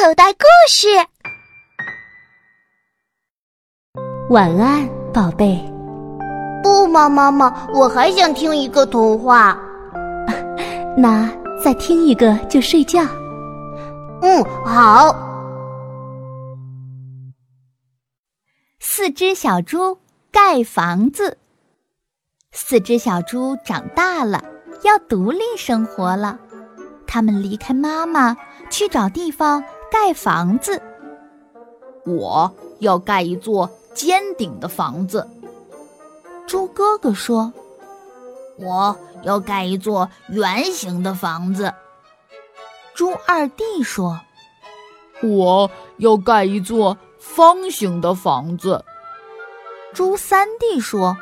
口袋故事。晚安，宝贝。不嘛，妈妈，我还想听一个童话。那再听一个就睡觉。嗯，好。四只小猪盖房子。四只小猪长大了，要独立生活了。它们离开妈妈，去找地方盖房子。我要盖一座尖顶的房子。猪哥哥说：“我要盖一座圆形的房子。”猪二弟说：“我要盖一座方形的房子。”猪三弟说：“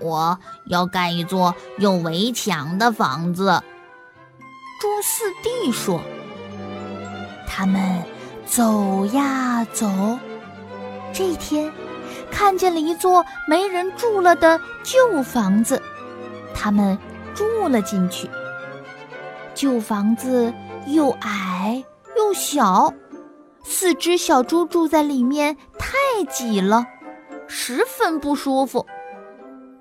我要盖一座有围墙的房子。”猪四弟说：“他们走呀走，这天看见了一座没人住了的旧房子，他们住了进去。旧房子又矮又小，四只小猪住在里面太挤了，十分不舒服。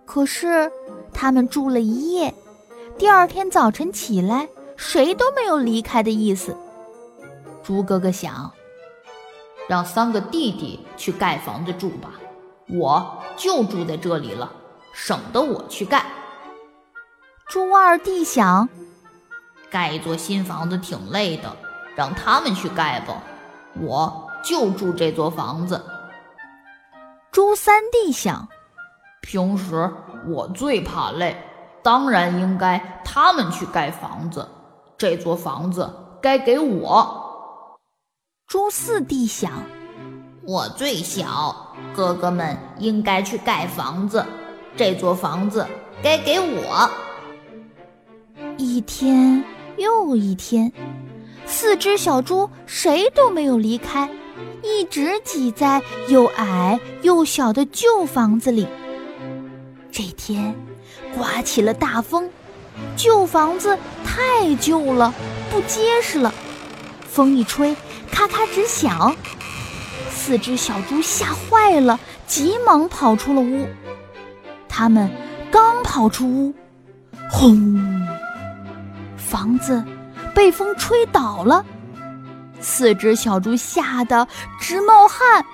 可是他们住了一夜，第二天早晨起来。”谁都没有离开的意思。猪哥哥想，让三个弟弟去盖房子住吧，我就住在这里了，省得我去盖。猪二弟想，盖一座新房子挺累的，让他们去盖吧，我就住这座房子。猪三弟想，平时我最怕累，当然应该他们去盖房子。这座房子该给我。猪四弟想，我最小，哥哥们应该去盖房子。这座房子该给我。一天又一天，四只小猪谁都没有离开，一直挤在又矮又小的旧房子里。这天，刮起了大风。旧房子太旧了，不结实了，风一吹，咔咔直响。四只小猪吓坏了，急忙跑出了屋。他们刚跑出屋，轰！房子被风吹倒了。四只小猪吓得直冒汗，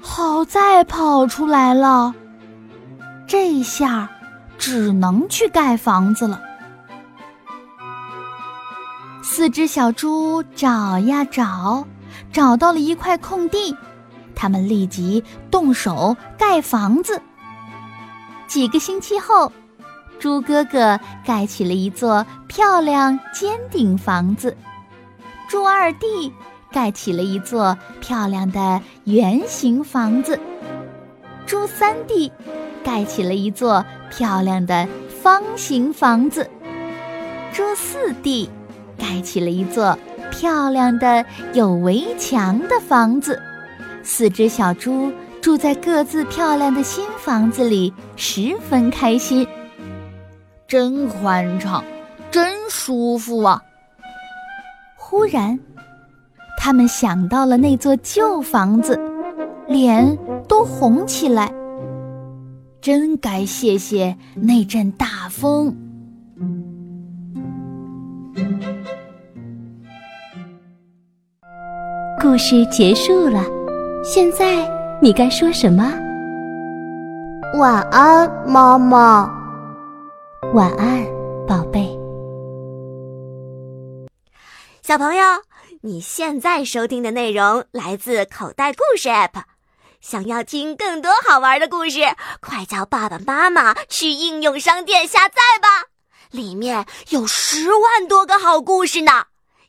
好在跑出来了。这下只能去盖房子了。四只小猪找呀找，找到了一块空地，他们立即动手盖房子。几个星期后，猪哥哥盖起了一座漂亮尖顶房子，猪二弟盖起了一座漂亮的圆形房子，猪三弟盖起了一座漂亮的方形房子，猪四弟。盖起了一座漂亮的有围墙的房子，四只小猪住在各自漂亮的新房子里，十分开心。真宽敞，真舒服啊！忽然，他们想到了那座旧房子，脸都红起来。真该谢谢那阵大风。故事结束了，现在你该说什么？晚安，妈妈。晚安，宝贝。小朋友，你现在收听的内容来自口袋故事 App。想要听更多好玩的故事，快叫爸爸妈妈去应用商店下载吧，里面有十万多个好故事呢。